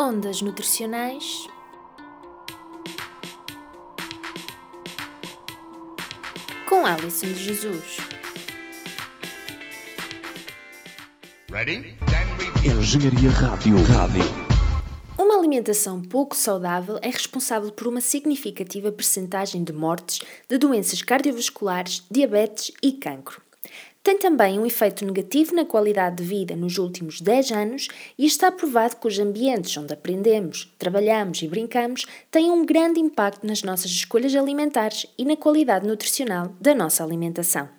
Ondas Nutricionais com Alison de Jesus. Ready? Engenharia Rádio. Rádio. Uma alimentação pouco saudável é responsável por uma significativa percentagem de mortes de doenças cardiovasculares, diabetes e cancro. Tem também um efeito negativo na qualidade de vida nos últimos 10 anos e está provado que os ambientes onde aprendemos, trabalhamos e brincamos têm um grande impacto nas nossas escolhas alimentares e na qualidade nutricional da nossa alimentação.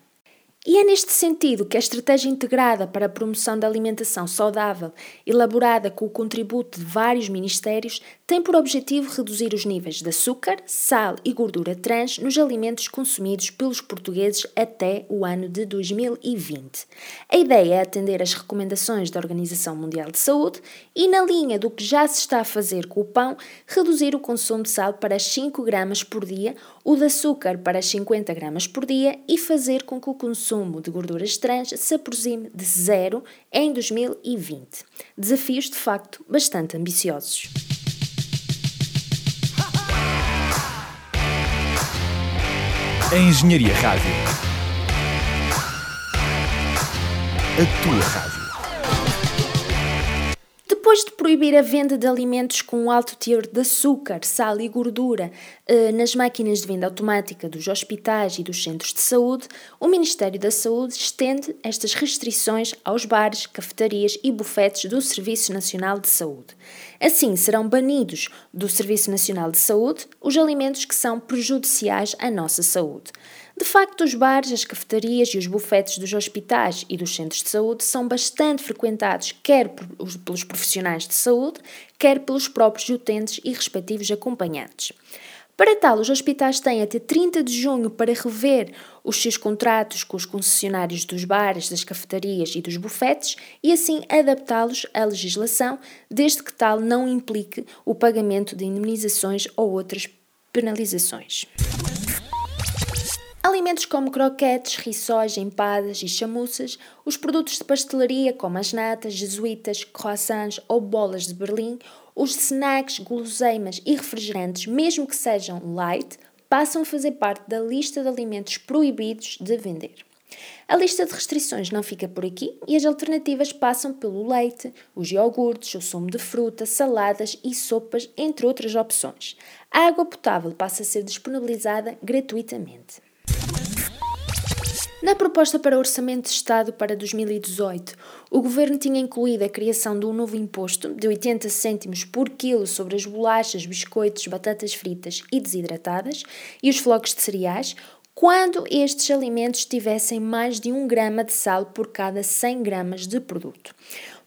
E é neste sentido que a estratégia integrada para a promoção da alimentação saudável, elaborada com o contributo de vários ministérios, tem por objetivo reduzir os níveis de açúcar, sal e gordura trans nos alimentos consumidos pelos portugueses até o ano de 2020. A ideia é atender às recomendações da Organização Mundial de Saúde e, na linha do que já se está a fazer com o pão, reduzir o consumo de sal para 5 gramas por dia, o de açúcar para 50 gramas por dia e fazer com que o consumo consumo de gorduras trans se aproxime de zero em 2020. Desafios de facto bastante ambiciosos. A Engenharia Rádio. A tua rádio. Proibir a venda de alimentos com alto teor de açúcar, sal e gordura eh, nas máquinas de venda automática dos hospitais e dos centros de saúde, o Ministério da Saúde estende estas restrições aos bares, cafetarias e bufetes do Serviço Nacional de Saúde. Assim, serão banidos do Serviço Nacional de Saúde os alimentos que são prejudiciais à nossa saúde. De facto, os bares, as cafetarias e os bufetes dos hospitais e dos centros de saúde são bastante frequentados quer pelos profissionais de saúde, quer pelos próprios utentes e respectivos acompanhantes. Para tal, os hospitais têm até 30 de junho para rever os seus contratos com os concessionários dos bares, das cafetarias e dos bufetes e assim adaptá-los à legislação, desde que tal não implique o pagamento de indemnizações ou outras penalizações. Alimentos como croquetes, rissóis, empadas e chamuças, os produtos de pastelaria como as natas, jesuítas, croissants ou bolas de Berlim, os snacks, guloseimas e refrigerantes, mesmo que sejam light, passam a fazer parte da lista de alimentos proibidos de vender. A lista de restrições não fica por aqui e as alternativas passam pelo leite, os iogurtes, o sumo de fruta, saladas e sopas, entre outras opções. A água potável passa a ser disponibilizada gratuitamente. Na proposta para Orçamento de Estado para 2018, o Governo tinha incluído a criação de um novo imposto de 80 cêntimos por quilo sobre as bolachas, biscoitos, batatas fritas e desidratadas e os flocos de cereais, quando estes alimentos tivessem mais de 1 grama de sal por cada 100 gramas de produto.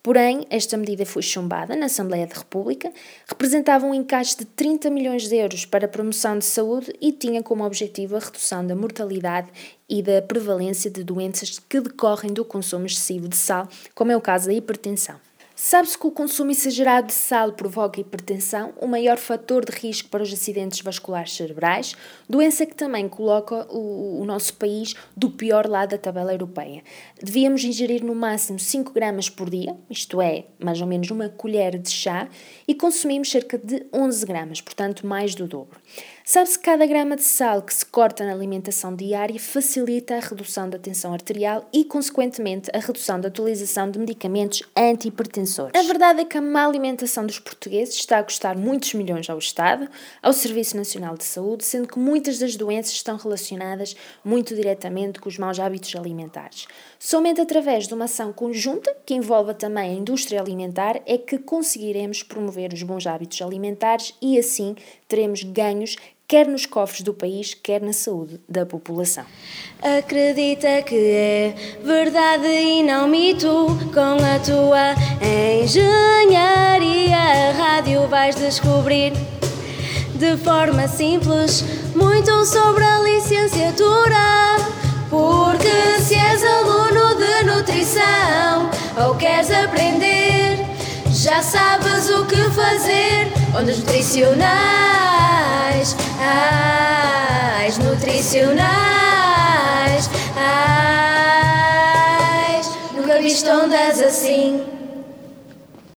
Porém, esta medida foi chumbada na Assembleia da República, representava um encaixe de 30 milhões de euros para a promoção de saúde e tinha como objetivo a redução da mortalidade e da prevalência de doenças que decorrem do consumo excessivo de sal, como é o caso da hipertensão. Sabe-se que o consumo exagerado de sal provoca hipertensão, o maior fator de risco para os acidentes vasculares cerebrais, doença que também coloca o, o, nosso país do pior lado da tabela europeia. Devíamos ingerir no máximo 5 gramas por dia, isto é, mais ou menos uma colher de chá, e consumimos cerca de 11 gramas, portanto mais do dobro. Sabe-se que cada grama de sal que se corta na alimentação diária facilita a redução da tensão arterial e, consequentemente, a redução da utilização de medicamentos antihipertensores. A verdade é que a má alimentação dos portugueses está a custar muitos milhões ao Estado, ao Serviço Nacional de Saúde, sendo que muitas das doenças estão relacionadas muito diretamente com os maus hábitos alimentares. Somente através de uma ação conjunta, que envolva também a indústria alimentar, é que conseguiremos promover os bons hábitos alimentares e, assim, teremos ganhos quer nos cofres do país, quer na saúde da população. Acredita que é verdade e não mito, com a tua engenharia a rádio vais descobrir de forma simples muito sobre a licenciatura. Porque se és aluno de nutrição ou queres aprender, já sabes o que fazer. Ondas nutricionais, ais, nutricionais, ais. Nunca viste ondas assim.